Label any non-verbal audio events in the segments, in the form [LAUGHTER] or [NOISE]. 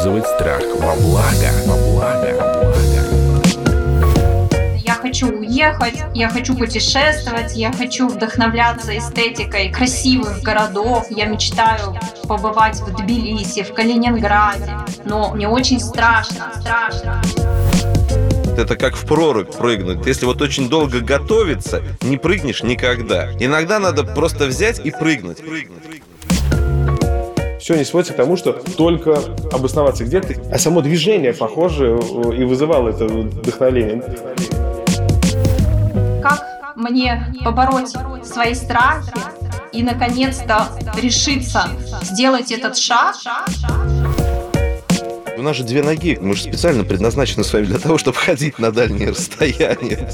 использовать страх во благо. Во благо. Я хочу уехать, я хочу путешествовать, я хочу вдохновляться эстетикой красивых городов. Я мечтаю побывать в Тбилиси, в Калининграде. Но мне очень страшно, страшно. Это как в прорубь прыгнуть. Если вот очень долго готовиться, не прыгнешь никогда. Иногда надо просто взять и прыгнуть. Все не сводится к тому, что только обосноваться где-то, а само движение, похоже, и вызывало это вдохновление. Как мне побороть свои страхи и, наконец-то, решиться сделать этот шаг? У нас же две ноги. Мы же специально предназначены с вами для того, чтобы ходить на дальние расстояния.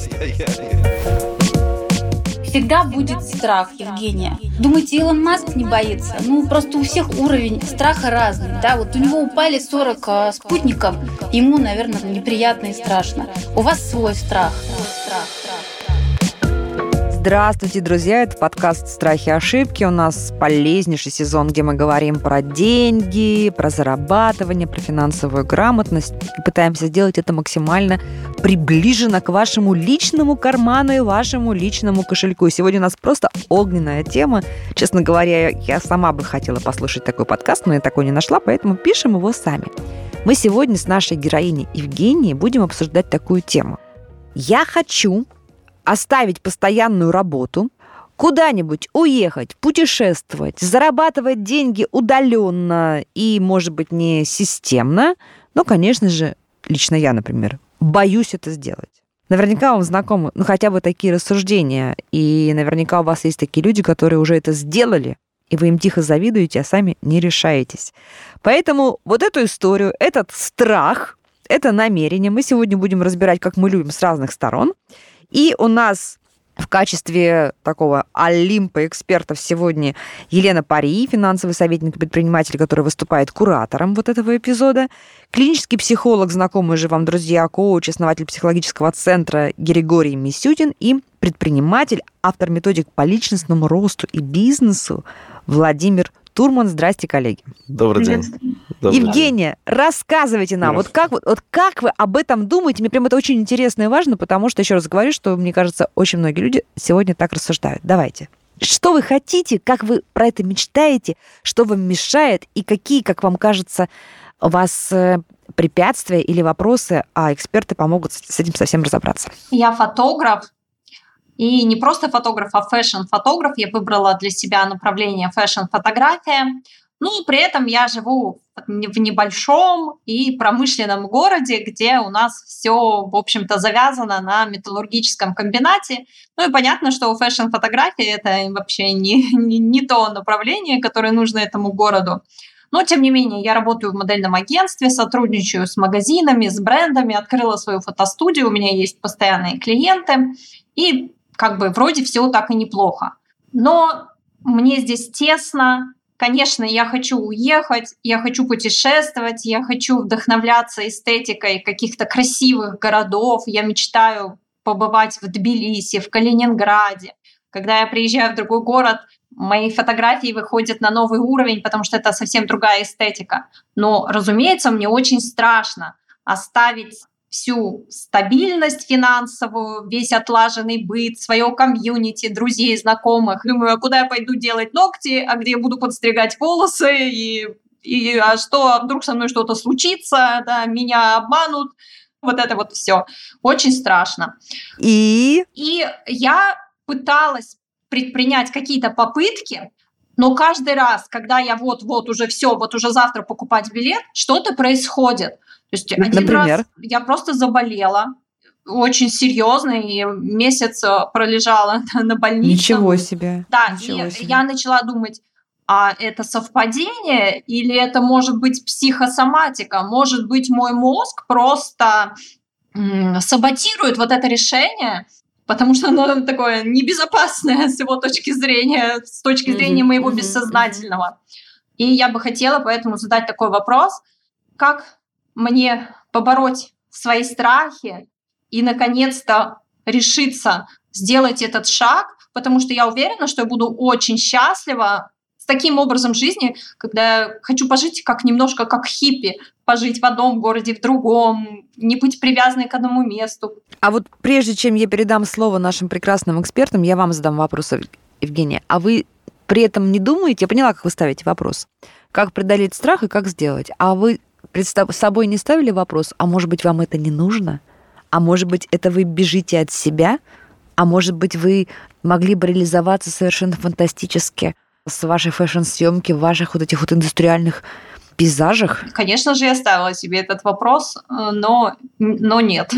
Всегда будет страх, Евгения. Думаете, Илон Маск не боится? Ну, просто у всех уровень страха разный. Да, вот у него упали 40 а, спутников, ему, наверное, неприятно и страшно. У вас свой страх. Здравствуйте, друзья! Это подкаст «Страхи и ошибки». У нас полезнейший сезон, где мы говорим про деньги, про зарабатывание, про финансовую грамотность и пытаемся сделать это максимально приближенно к вашему личному карману и вашему личному кошельку. Сегодня у нас просто огненная тема. Честно говоря, я сама бы хотела послушать такой подкаст, но я такой не нашла, поэтому пишем его сами. Мы сегодня с нашей героиней Евгенией будем обсуждать такую тему. Я хочу оставить постоянную работу, куда-нибудь уехать, путешествовать, зарабатывать деньги удаленно и, может быть, не системно, но, конечно же, лично я, например, боюсь это сделать. Наверняка вам знакомы, ну, хотя бы такие рассуждения, и наверняка у вас есть такие люди, которые уже это сделали, и вы им тихо завидуете, а сами не решаетесь. Поэтому вот эту историю, этот страх, это намерение мы сегодня будем разбирать, как мы любим, с разных сторон. И у нас в качестве такого олимпа экспертов сегодня Елена Пари, финансовый советник и предприниматель, который выступает куратором вот этого эпизода, клинический психолог, знакомый же вам, друзья, коуч, основатель психологического центра Григорий Мисютин и предприниматель, автор методик по личностному росту и бизнесу Владимир Турман. Здрасте, коллеги. Добрый день. Добрый Евгения, день. рассказывайте нам, вот как, вот, как вы об этом думаете? Мне прям это очень интересно и важно, потому что, еще раз говорю, что, мне кажется, очень многие люди сегодня так рассуждают. Давайте. Что вы хотите, как вы про это мечтаете, что вам мешает и какие, как вам кажется, у вас э, препятствия или вопросы, а эксперты помогут с этим совсем разобраться. Я фотограф, и не просто фотограф, а фэшн-фотограф. Я выбрала для себя направление фэшн-фотография. Ну, при этом я живу в небольшом и промышленном городе, где у нас все, в общем-то, завязано на металлургическом комбинате. Ну и понятно, что фэшн-фотография это вообще не, не, не то направление, которое нужно этому городу. Но, тем не менее, я работаю в модельном агентстве, сотрудничаю с магазинами, с брендами, открыла свою фотостудию, у меня есть постоянные клиенты. И как бы вроде все так и неплохо. Но мне здесь тесно, Конечно, я хочу уехать, я хочу путешествовать, я хочу вдохновляться эстетикой каких-то красивых городов. Я мечтаю побывать в Тбилиси, в Калининграде. Когда я приезжаю в другой город, мои фотографии выходят на новый уровень, потому что это совсем другая эстетика. Но, разумеется, мне очень страшно оставить всю стабильность финансовую, весь отлаженный быт, свое комьюнити, друзей, знакомых. Думаю, а куда я пойду делать ногти, а где я буду подстригать волосы, и, и а что, а вдруг со мной что-то случится, да, меня обманут. Вот это вот все. Очень страшно. И? И я пыталась предпринять какие-то попытки, но каждый раз, когда я вот-вот уже все, вот уже завтра покупать билет, что-то происходит. То есть один Например? раз я просто заболела, очень серьезно, и месяц э, пролежала [LAUGHS] на больнице. Ничего себе. Да, Ничего и себе. я начала думать, а это совпадение или это может быть психосоматика? Может быть, мой мозг просто м- саботирует вот это решение, потому что оно такое небезопасное с его точки зрения, с точки зрения mm-hmm. моего mm-hmm. бессознательного. И я бы хотела поэтому задать такой вопрос, как мне побороть свои страхи и, наконец-то, решиться сделать этот шаг, потому что я уверена, что я буду очень счастлива с таким образом жизни, когда я хочу пожить как немножко как хиппи, пожить в одном городе, в другом, не быть привязанной к одному месту. А вот прежде чем я передам слово нашим прекрасным экспертам, я вам задам вопрос, Евгения. А вы при этом не думаете, я поняла, как вы ставите вопрос, как преодолеть страх и как сделать, а вы представ собой не ставили вопрос, а может быть, вам это не нужно? А может быть, это вы бежите от себя? А может быть, вы могли бы реализоваться совершенно фантастически с вашей фэшн-съемки ваших вот этих вот индустриальных пейзажах? Конечно же, я ставила себе этот вопрос, э, но, но нет.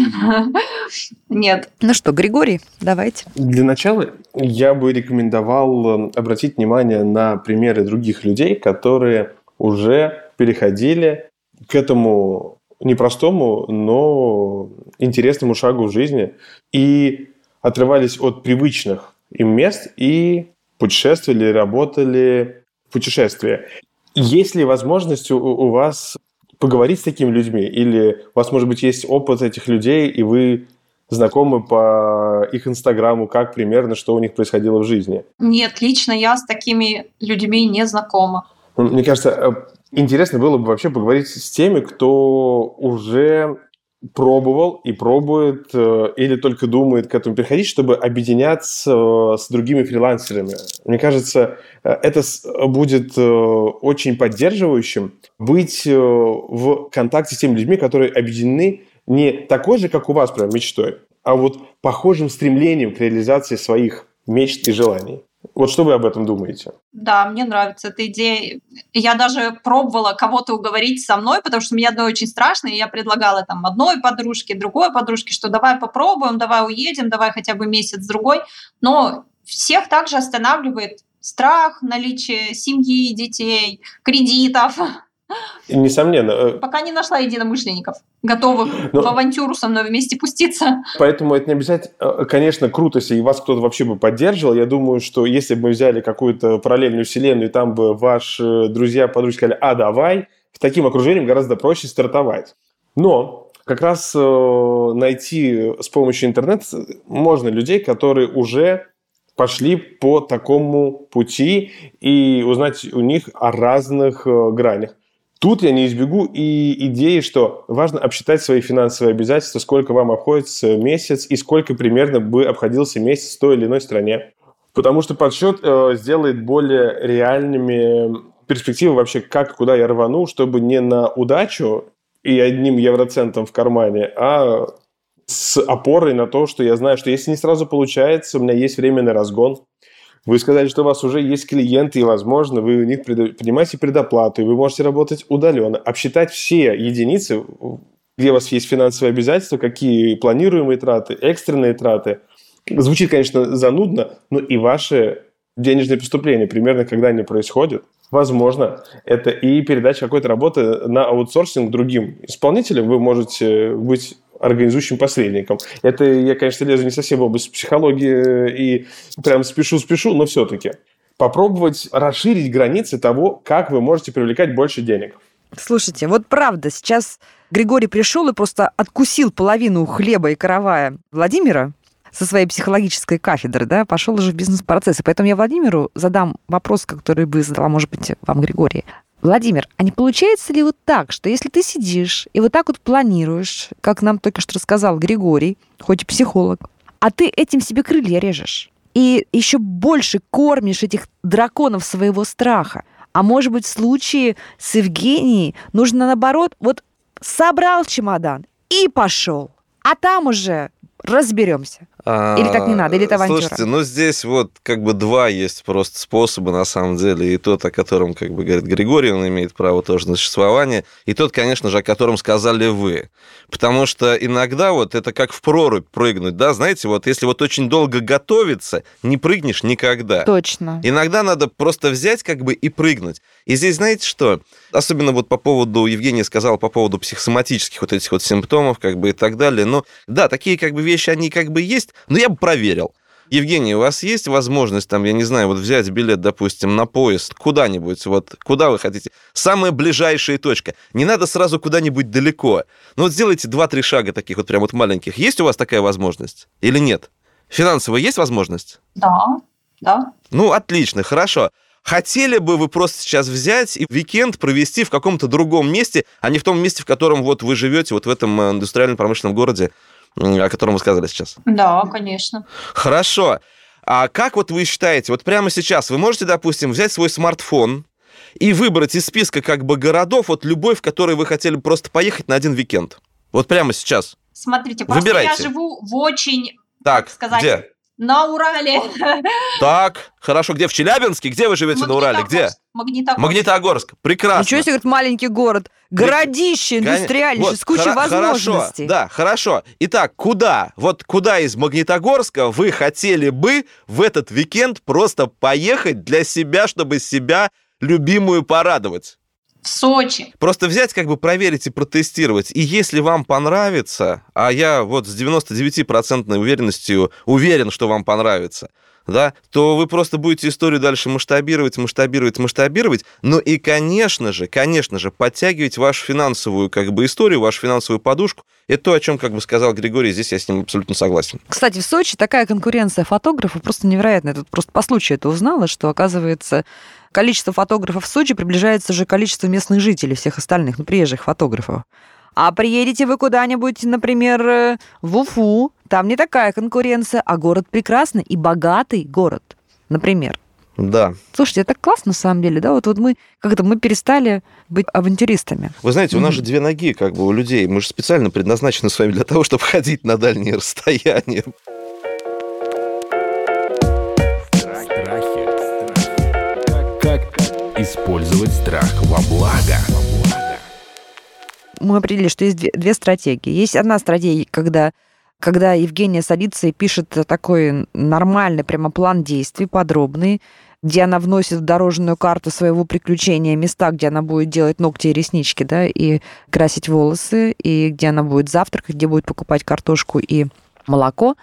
[LAUGHS] нет. Ну что, Григорий, давайте. Для начала я бы рекомендовал э, обратить внимание на примеры других людей, которые уже переходили к этому непростому, но интересному шагу в жизни и отрывались от привычных им мест и путешествовали, работали в путешествии. Есть ли возможность у, у вас поговорить с такими людьми? Или у вас, может быть, есть опыт этих людей, и вы знакомы по их инстаграму, как примерно, что у них происходило в жизни? Нет, лично я с такими людьми не знакома. Мне кажется, э, интересно было бы вообще поговорить с теми, кто уже пробовал и пробует э, или только думает к этому переходить, чтобы объединяться э, с другими фрилансерами. Мне кажется, э, это будет очень поддерживающим быть в контакте с теми людьми, которые объединены не такой же, как у вас, прям мечтой, а вот похожим стремлением к реализации своих мечт и желаний. Вот что вы об этом думаете? Да, мне нравится эта идея. Я даже пробовала кого-то уговорить со мной, потому что мне одной очень страшно, и я предлагала там одной подружке, другой подружке, что давай попробуем, давай уедем, давай хотя бы месяц-другой. Но всех также останавливает страх, наличие семьи, детей, кредитов. Несомненно. Э, Пока не нашла единомышленников, готовых Но... в авантюру со мной вместе пуститься. Поэтому это не обязательно. Э, конечно, круто, если вас кто-то вообще бы поддерживал. Я думаю, что если бы мы взяли какую-то параллельную вселенную, и там бы ваши друзья, подружки сказали, а, давай, с таким окружением гораздо проще стартовать. Но как раз э, найти с помощью интернета можно людей, которые уже пошли по такому пути и узнать у них о разных э, гранях. Тут я не избегу и идеи, что важно обсчитать свои финансовые обязательства, сколько вам обходится месяц и сколько примерно бы обходился месяц в той или иной стране. Потому что подсчет э, сделает более реальными перспективы вообще, как куда я рвану, чтобы не на удачу и одним евроцентом в кармане, а с опорой на то, что я знаю, что если не сразу получается, у меня есть временный разгон, вы сказали, что у вас уже есть клиенты, и, возможно, вы у них принимаете предоплату, и вы можете работать удаленно. Обсчитать все единицы, где у вас есть финансовые обязательства, какие планируемые траты, экстренные траты. Звучит, конечно, занудно, но и ваши денежные поступления, примерно когда они происходят. Возможно, это и передача какой-то работы на аутсорсинг другим исполнителям. Вы можете быть организующим посредником. Это я, конечно, лезу не совсем в область психологии и прям спешу-спешу, но все-таки. Попробовать расширить границы того, как вы можете привлекать больше денег. Слушайте, вот правда, сейчас Григорий пришел и просто откусил половину хлеба и каравая Владимира со своей психологической кафедры, да, пошел уже в бизнес-процесс. И поэтому я Владимиру задам вопрос, который бы задала, может быть, вам, Григорий. Владимир, а не получается ли вот так, что если ты сидишь и вот так вот планируешь, как нам только что рассказал Григорий, хоть и психолог, а ты этим себе крылья режешь, и еще больше кормишь этих драконов своего страха. А может быть, в случае с Евгенией нужно наоборот, вот собрал чемодан и пошел. А там уже разберемся. Или так не надо, или это авантюра? Слушайте, ну здесь вот как бы два есть просто способа на самом деле. И тот, о котором, как бы говорит Григорий, он имеет право тоже на существование. И тот, конечно же, о котором сказали вы. Потому что иногда вот это как в прорубь прыгнуть, да, знаете, вот если вот очень долго готовиться, не прыгнешь никогда. Точно. Иногда надо просто взять как бы и прыгнуть. И здесь, знаете что, особенно вот по поводу, Евгения сказала по поводу психосоматических вот этих вот симптомов, как бы и так далее. Но да, такие как бы вещи, они как бы есть, но я бы проверил. Евгений, у вас есть возможность, там, я не знаю, вот взять билет, допустим, на поезд куда-нибудь, вот куда вы хотите? Самая ближайшая точка. Не надо сразу куда-нибудь далеко. Ну вот сделайте два-три шага таких вот прям вот маленьких. Есть у вас такая возможность или нет? Финансово есть возможность? Да, да. Ну, отлично, хорошо. Хотели бы вы просто сейчас взять и уикенд провести в каком-то другом месте, а не в том месте, в котором вот вы живете, вот в этом э, индустриально-промышленном городе, о котором вы сказали сейчас? Да, конечно. Хорошо. А как вот вы считаете, вот прямо сейчас вы можете, допустим, взять свой смартфон и выбрать из списка как бы городов вот любой, в который вы хотели просто поехать на один уикенд? Вот прямо сейчас. Смотрите, просто Выбирайте. я живу в очень, Так, как сказать, где? На Урале. [LAUGHS] Так, хорошо, где? В Челябинске? Где вы живете на Урале? Где? Магнитогорск. Магнитогорск. Прекрасно. Ничего себе, говорит, маленький город. Городище индустриальнейшее, вот, с кучей хоро- возможностей. Хорошо, да, хорошо. Итак, куда? Вот куда из Магнитогорска вы хотели бы в этот уикенд просто поехать для себя, чтобы себя любимую порадовать? В Сочи. Просто взять, как бы проверить и протестировать. И если вам понравится, а я вот с 99% уверенностью уверен, что вам понравится, да, то вы просто будете историю дальше масштабировать, масштабировать, масштабировать. Ну и, конечно же, конечно же, подтягивать вашу финансовую как бы историю, вашу финансовую подушку. Это то, о чем, как бы сказал Григорий, здесь я с ним абсолютно согласен. Кстати, в Сочи такая конкуренция фотографов просто невероятная. Тут просто по случаю это узнала, что, оказывается, количество фотографов в Сочи приближается уже к количеству местных жителей, всех остальных, ну, приезжих фотографов. А приедете вы куда-нибудь, например, э, в Уфу, там не такая конкуренция, а город прекрасный и богатый город, например. Да. Слушайте, это классно на самом деле, да? Вот, вот мы как-то мы перестали быть авантюристами. Вы знаете, у нас же две ноги как бы у людей. Мы же специально предназначены с вами для того, чтобы ходить на дальние [LAUGHS] расстояния. Страхи. Как использовать страх во благо? Мы определили, что есть две, две стратегии. Есть одна стратегия, когда, когда Евгения садится и пишет такой нормальный прямо план действий, подробный, где она вносит в дорожную карту своего приключения места, где она будет делать ногти и реснички, да, и красить волосы, и где она будет завтракать, где будет покупать картошку и молоко.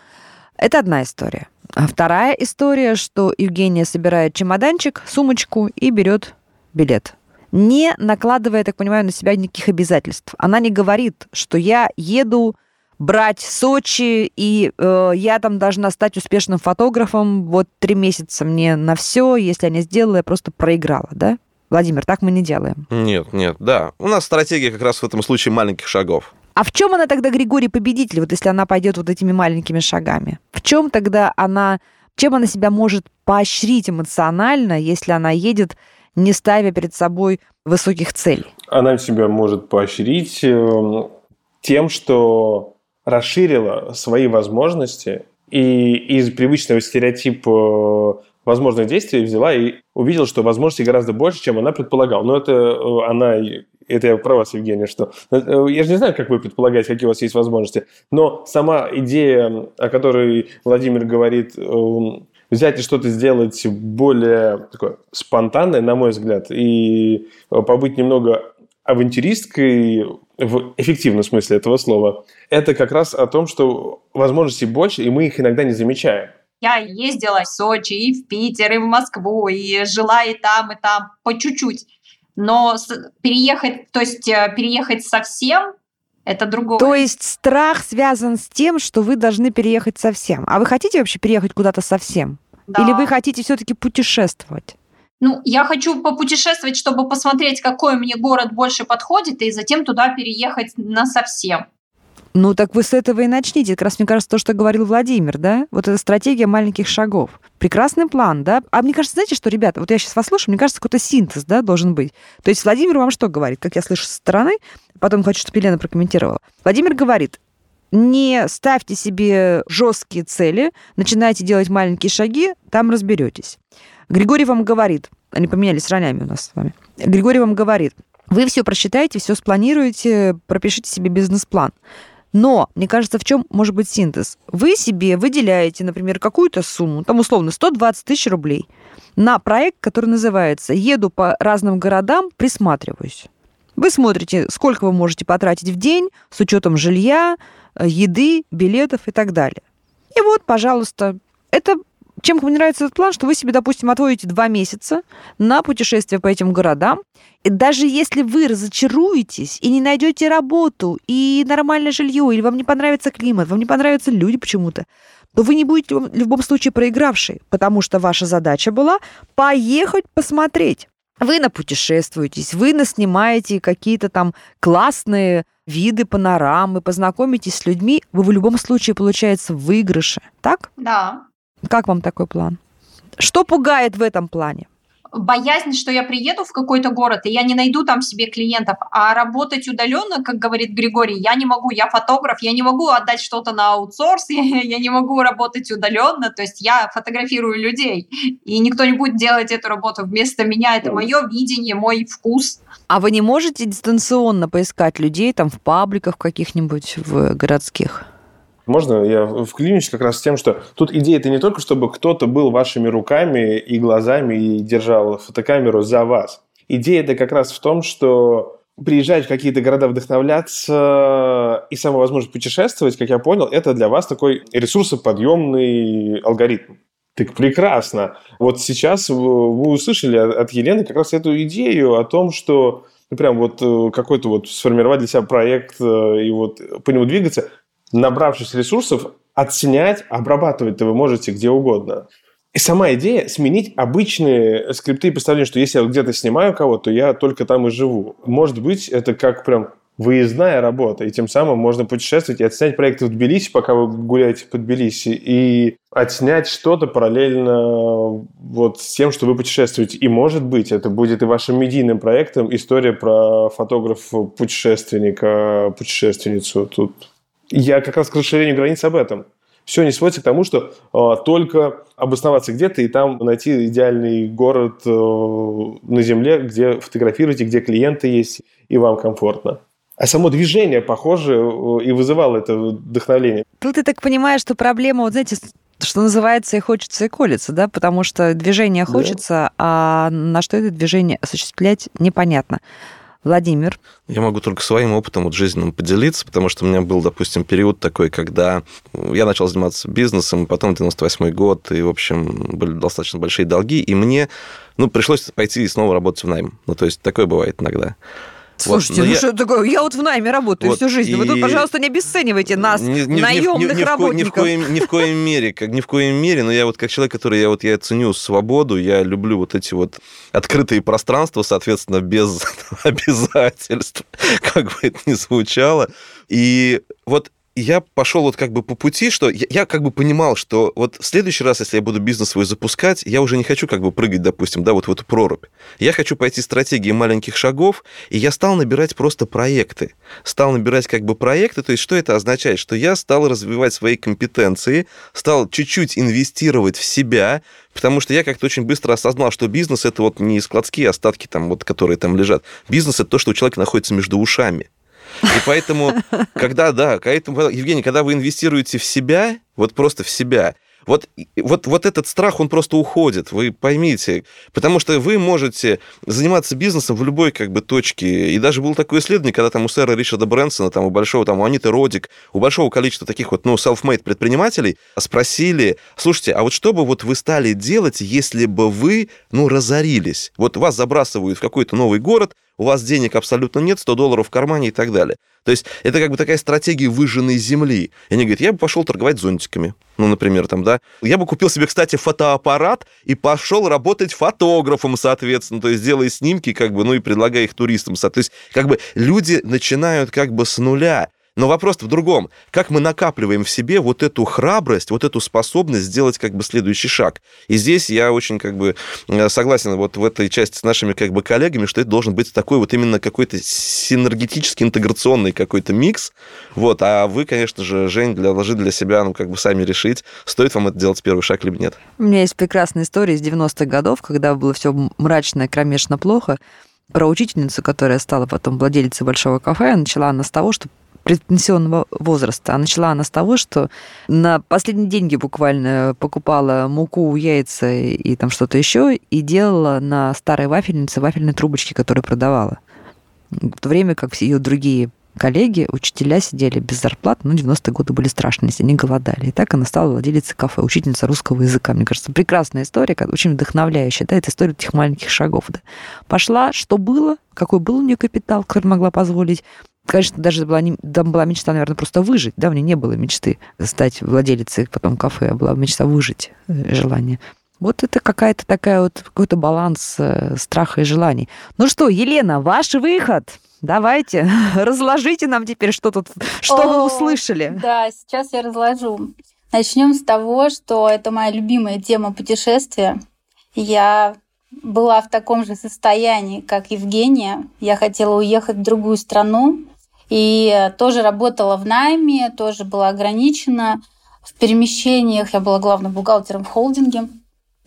Это одна история. А вторая история, что Евгения собирает чемоданчик, сумочку и берет билет не накладывая, я так понимаю, на себя никаких обязательств. Она не говорит, что я еду брать Сочи, и э, я там должна стать успешным фотографом. Вот три месяца мне на все, если я не сделала, я просто проиграла, да? Владимир, так мы не делаем. Нет, нет, да. У нас стратегия как раз в этом случае маленьких шагов. А в чем она тогда, Григорий, победитель, вот если она пойдет вот этими маленькими шагами? В чем тогда она, чем она себя может поощрить эмоционально, если она едет не ставя перед собой высоких целей. Она себя может поощрить э, тем, что расширила свои возможности и из привычного стереотипа возможных действий взяла и увидела, что возможностей гораздо больше, чем она предполагала. Но это э, она, это я про вас, Евгения, что э, я же не знаю, как вы предполагаете, какие у вас есть возможности, но сама идея, о которой Владимир говорит, э, взять и что-то сделать более такое спонтанное, на мой взгляд, и побыть немного авантюристкой в эффективном смысле этого слова, это как раз о том, что возможностей больше, и мы их иногда не замечаем. Я ездила в Сочи, и в Питер, и в Москву, и жила и там, и там, по чуть-чуть. Но переехать, то есть переехать совсем, это другое. То есть страх связан с тем, что вы должны переехать совсем. А вы хотите вообще переехать куда-то совсем? Да. Или вы хотите все-таки путешествовать? Ну, я хочу попутешествовать, чтобы посмотреть, какой мне город больше подходит, и затем туда переехать на совсем. Ну, так вы с этого и начните. Как раз, мне кажется, то, что говорил Владимир, да? Вот эта стратегия маленьких шагов. Прекрасный план, да? А мне кажется, знаете что, ребята, вот я сейчас вас слушаю, мне кажется, какой-то синтез, да, должен быть. То есть Владимир вам что говорит? Как я слышу со стороны, потом хочу, чтобы Елена прокомментировала. Владимир говорит, не ставьте себе жесткие цели, начинайте делать маленькие шаги, там разберетесь. Григорий вам говорит, они поменялись ролями у нас с вами. Григорий вам говорит, вы все просчитаете, все спланируете, пропишите себе бизнес-план. Но, мне кажется, в чем может быть синтез? Вы себе выделяете, например, какую-то сумму, там условно 120 тысяч рублей, на проект, который называется «Еду по разным городам, присматриваюсь». Вы смотрите, сколько вы можете потратить в день с учетом жилья, еды, билетов и так далее. И вот, пожалуйста, это чем мне нравится этот план, что вы себе, допустим, отводите два месяца на путешествие по этим городам, и даже если вы разочаруетесь и не найдете работу, и нормальное жилье, или вам не понравится климат, вам не понравятся люди почему-то, то вы не будете в любом случае проигравшей, потому что ваша задача была поехать посмотреть. Вы напутешествуетесь, вы наснимаете какие-то там классные виды, панорамы, познакомитесь с людьми, вы в любом случае, получается, в выигрыше, так? Да. Как вам такой план? Что пугает в этом плане? боязнь, что я приеду в какой-то город, и я не найду там себе клиентов, а работать удаленно, как говорит Григорий, я не могу, я фотограф, я не могу отдать что-то на аутсорс, [LAUGHS] я, я не могу работать удаленно, то есть я фотографирую людей, и никто не будет делать эту работу вместо меня, это мое видение, мой вкус. А вы не можете дистанционно поискать людей там в пабликах каких-нибудь, в городских? Можно я вклинюсь как раз с тем, что тут идея это не только, чтобы кто-то был вашими руками и глазами и держал фотокамеру за вас. Идея это как раз в том, что приезжать в какие-то города вдохновляться и самая возможность путешествовать, как я понял, это для вас такой ресурсоподъемный алгоритм. Так прекрасно. Вот сейчас вы услышали от Елены как раз эту идею о том, что ну, прям вот э, какой-то вот сформировать для себя проект э, и вот по нему двигаться набравшись ресурсов, отснять, обрабатывать вы можете где угодно. И сама идея сменить обычные скрипты и представления, что если я где-то снимаю кого-то, то я только там и живу. Может быть, это как прям выездная работа, и тем самым можно путешествовать и отснять проекты в Тбилиси, пока вы гуляете по Тбилиси, и отснять что-то параллельно вот с тем, что вы путешествуете. И, может быть, это будет и вашим медийным проектом история про фотографа-путешественника, путешественницу. Тут я как раз к расширению границ об этом. Все не сводится к тому, что э, только обосноваться где-то и там найти идеальный город э, на Земле, где фотографируете, где клиенты есть и вам комфортно. А само движение, похоже, э, и вызывало это вдохновление. Тут ты так понимаешь, что проблема, вот знаете, что называется, и хочется, и колется, да, потому что движение хочется, да. а на что это движение осуществлять непонятно. Владимир? Я могу только своим опытом вот жизненным поделиться, потому что у меня был, допустим, период такой, когда я начал заниматься бизнесом, потом 98 год, и, в общем, были достаточно большие долги, и мне, ну, пришлось пойти и снова работать в найм. Ну, то есть такое бывает иногда. Слушайте, вот, ну я... что такое? Я вот в найме работаю вот, всю жизнь. И... Вы тут, пожалуйста, не обесценивайте нас, ни, ни, наемных ни, ни, работников. Ни в, коем, ни в коем мере, как, ни в коем мере, но я вот как человек, который я вот я ценю свободу, я люблю вот эти вот открытые пространства, соответственно, без [LAUGHS] обязательств, как бы это ни звучало. И вот я пошел вот как бы по пути, что я, я как бы понимал, что вот в следующий раз, если я буду бизнес свой запускать, я уже не хочу как бы прыгать, допустим, да, вот в эту прорубь. Я хочу пойти стратегией маленьких шагов, и я стал набирать просто проекты. Стал набирать как бы проекты, то есть что это означает? Что я стал развивать свои компетенции, стал чуть-чуть инвестировать в себя, потому что я как-то очень быстро осознал, что бизнес это вот не складские остатки, там, вот, которые там лежат. Бизнес это то, что у человека находится между ушами. И поэтому, когда, да, поэтому, Евгений, когда вы инвестируете в себя, вот просто в себя, вот, вот, вот этот страх, он просто уходит, вы поймите. Потому что вы можете заниматься бизнесом в любой как бы точке. И даже было такое исследование, когда там у сэра Ричарда Брэнсона, там у большого, там у Аниты Родик, у большого количества таких вот, ну, self-made предпринимателей спросили, слушайте, а вот что бы вот вы стали делать, если бы вы, ну, разорились? Вот вас забрасывают в какой-то новый город, у вас денег абсолютно нет, 100 долларов в кармане и так далее. То есть это как бы такая стратегия выжженной земли. И они говорят, я бы пошел торговать зонтиками. Ну, например, там, да. Я бы купил себе, кстати, фотоаппарат и пошел работать фотографом, соответственно, то есть делая снимки, как бы, ну и предлагая их туристам. То есть как бы люди начинают как бы с нуля. Но вопрос в другом. Как мы накапливаем в себе вот эту храбрость, вот эту способность сделать как бы следующий шаг? И здесь я очень как бы э, согласен вот в этой части с нашими как бы коллегами, что это должен быть такой вот именно какой-то синергетический интеграционный какой-то микс. Вот. А вы, конечно же, Жень, для, должны для себя ну, как бы сами решить, стоит вам это делать первый шаг либо нет. У меня есть прекрасная история из 90-х годов, когда было все мрачно, кромешно плохо про учительницу, которая стала потом владелицей большого кафе, начала она с того, что предпенсионного возраста. А начала она с того, что на последние деньги буквально покупала муку, яйца и там что-то еще, и делала на старой вафельнице вафельные трубочки, которые продавала. В то время как все ее другие коллеги, учителя сидели без зарплат, ну, 90-е годы были страшные, они голодали. И так она стала владелицей кафе, учительница русского языка. Мне кажется, прекрасная история, очень вдохновляющая, да, это история этих маленьких шагов, да. Пошла, что было, какой был у нее капитал, который могла позволить, Конечно, даже была, не, там была мечта, наверное, просто выжить. Да, у нее не было мечты стать владелицей потом кафе, а была мечта выжить, э, желание. Вот это какая-то такая вот какой-то баланс э, страха и желаний. Ну что, Елена, ваш выход. Давайте, [LAUGHS] разложите нам теперь, что тут, что О, вы услышали. Да, сейчас я разложу. Начнем с того, что это моя любимая тема путешествия. Я была в таком же состоянии, как Евгения. Я хотела уехать в другую страну, и тоже работала в найме, тоже была ограничена в перемещениях. Я была главным бухгалтером в холдинге.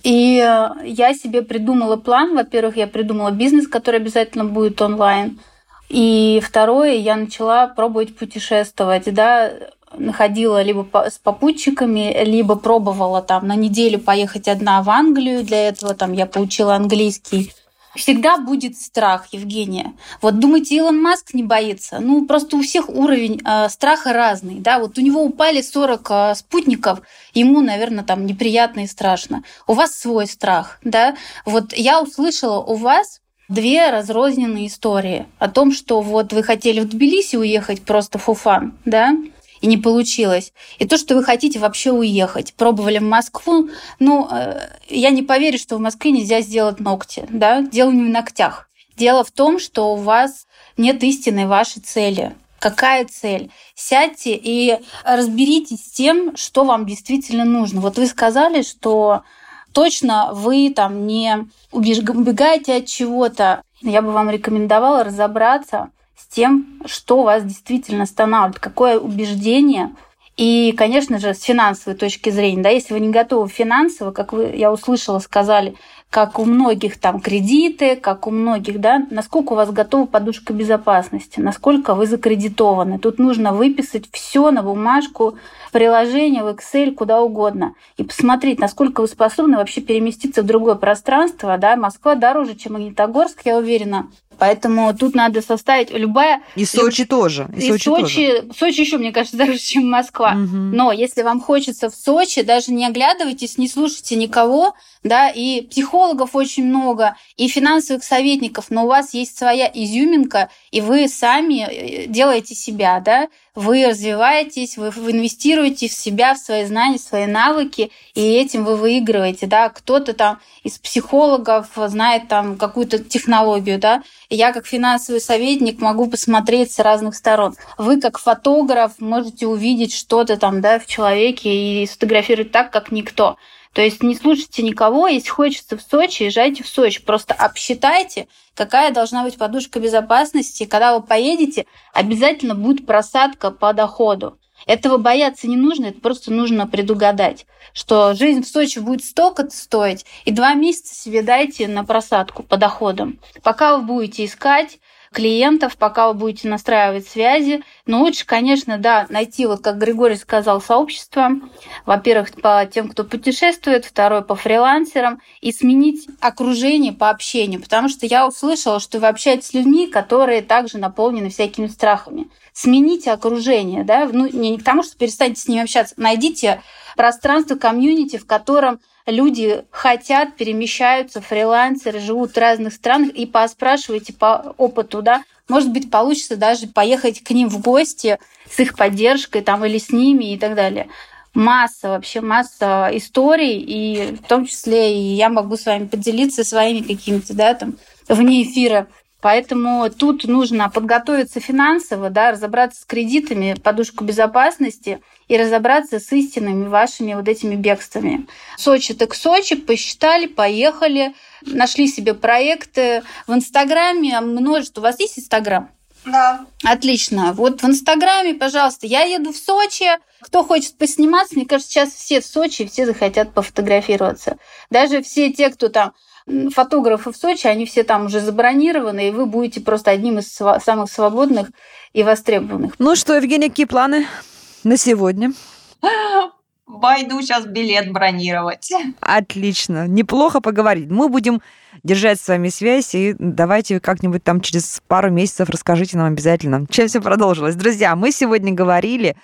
И э, я себе придумала план. Во-первых, я придумала бизнес, который обязательно будет онлайн. И второе, я начала пробовать путешествовать. Да, находила либо с попутчиками, либо пробовала там на неделю поехать одна в Англию. Для этого там я получила английский всегда будет страх, Евгения. Вот думаете, Илон Маск не боится? Ну, просто у всех уровень э, страха разный, да. Вот у него упали 40 э, спутников, ему, наверное, там неприятно и страшно. У вас свой страх, да. Вот я услышала у вас две разрозненные истории о том, что вот вы хотели в Тбилиси уехать просто фуфан, да, и не получилось. И то, что вы хотите вообще уехать. Пробовали в Москву. Ну, э, я не поверю, что в Москве нельзя сделать ногти. Да? Дело не в ногтях. Дело в том, что у вас нет истинной вашей цели. Какая цель? Сядьте и разберитесь с тем, что вам действительно нужно. Вот вы сказали, что точно вы там не убегаете от чего-то. Я бы вам рекомендовала разобраться, тем, что вас действительно останавливает, какое убеждение. И, конечно же, с финансовой точки зрения, да, если вы не готовы финансово, как вы, я услышала, сказали, как у многих там кредиты, как у многих, да, насколько у вас готова подушка безопасности, насколько вы закредитованы. Тут нужно выписать все на бумажку, приложение в Excel, куда угодно, и посмотреть, насколько вы способны вообще переместиться в другое пространство. Да? Москва дороже, чем Магнитогорск, я уверена. Поэтому тут надо составить любая... И Сочи люб... тоже. И, и Сочи, Сочи, тоже. Сочи еще, мне кажется, [LAUGHS] дороже, чем Москва. Угу. Но если вам хочется в Сочи, даже не оглядывайтесь, не слушайте никого, да, и психологов очень много, и финансовых советников, но у вас есть своя изюминка, и вы сами э, делаете себя, да, вы развиваетесь, вы, инвестируете в себя, в свои знания, в свои навыки, и этим вы выигрываете, да. Кто-то там из психологов знает там какую-то технологию, да. Я как финансовый советник могу посмотреть с разных сторон. Вы как фотограф можете увидеть что-то там, да, в человеке и сфотографировать так, как никто. То есть не слушайте никого, если хочется в Сочи, езжайте в Сочи. Просто обсчитайте, какая должна быть подушка безопасности. Когда вы поедете, обязательно будет просадка по доходу. Этого бояться не нужно, это просто нужно предугадать, что жизнь в Сочи будет столько-то стоить, и два месяца себе дайте на просадку по доходам. Пока вы будете искать, клиентов, пока вы будете настраивать связи. Но лучше, конечно, да, найти, вот как Григорий сказал, сообщество. Во-первых, по тем, кто путешествует, второе, по фрилансерам, и сменить окружение по общению. Потому что я услышала, что вы общаетесь с людьми, которые также наполнены всякими страхами. Смените окружение, да, ну, не к тому, что перестаньте с ними общаться, найдите пространство, комьюнити, в котором люди хотят, перемещаются, фрилансеры, живут в разных странах, и поспрашивайте по опыту, да, может быть, получится даже поехать к ним в гости с их поддержкой там или с ними и так далее. Масса, вообще масса историй, и в том числе и я могу с вами поделиться своими какими-то, да, там, вне эфира Поэтому тут нужно подготовиться финансово, да, разобраться с кредитами, подушку безопасности и разобраться с истинными вашими вот этими бегствами. Сочи так Сочи, посчитали, поехали, нашли себе проекты. В Инстаграме множество. У вас есть Инстаграм? Да. Отлично. Вот в Инстаграме, пожалуйста, я еду в Сочи. Кто хочет посниматься, мне кажется, сейчас все в Сочи, все захотят пофотографироваться. Даже все те, кто там фотографы в Сочи, они все там уже забронированы, и вы будете просто одним из самых свободных и востребованных. Ну что, Евгения, какие планы на сегодня? Пойду сейчас билет бронировать. Отлично. Неплохо поговорить. Мы будем держать с вами связь, и давайте как-нибудь там через пару месяцев расскажите нам обязательно, чем все продолжилось. Друзья, мы сегодня говорили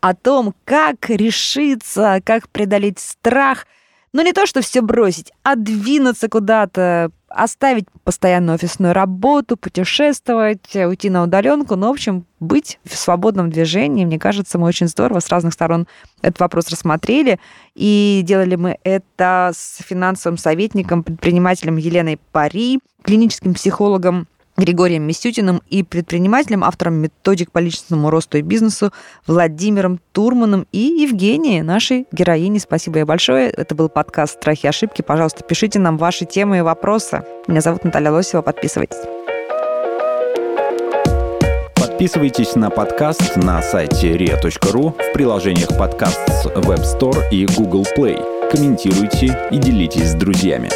о том, как решиться, как преодолеть страх – но не то, что все бросить, а двинуться куда-то, оставить постоянную офисную работу, путешествовать, уйти на удаленку, ну, в общем, быть в свободном движении. Мне кажется, мы очень здорово с разных сторон этот вопрос рассмотрели. И делали мы это с финансовым советником, предпринимателем Еленой Пари, клиническим психологом Григорием Мисютиным и предпринимателем, автором методик по личностному росту и бизнесу Владимиром Турманом и Евгенией, нашей героине. Спасибо ей большое. Это был подкаст «Страхи и ошибки». Пожалуйста, пишите нам ваши темы и вопросы. Меня зовут Наталья Лосева. Подписывайтесь. Подписывайтесь на подкаст на сайте ria.ru в приложениях подкаст с Web Store и Google Play. Комментируйте и делитесь с друзьями.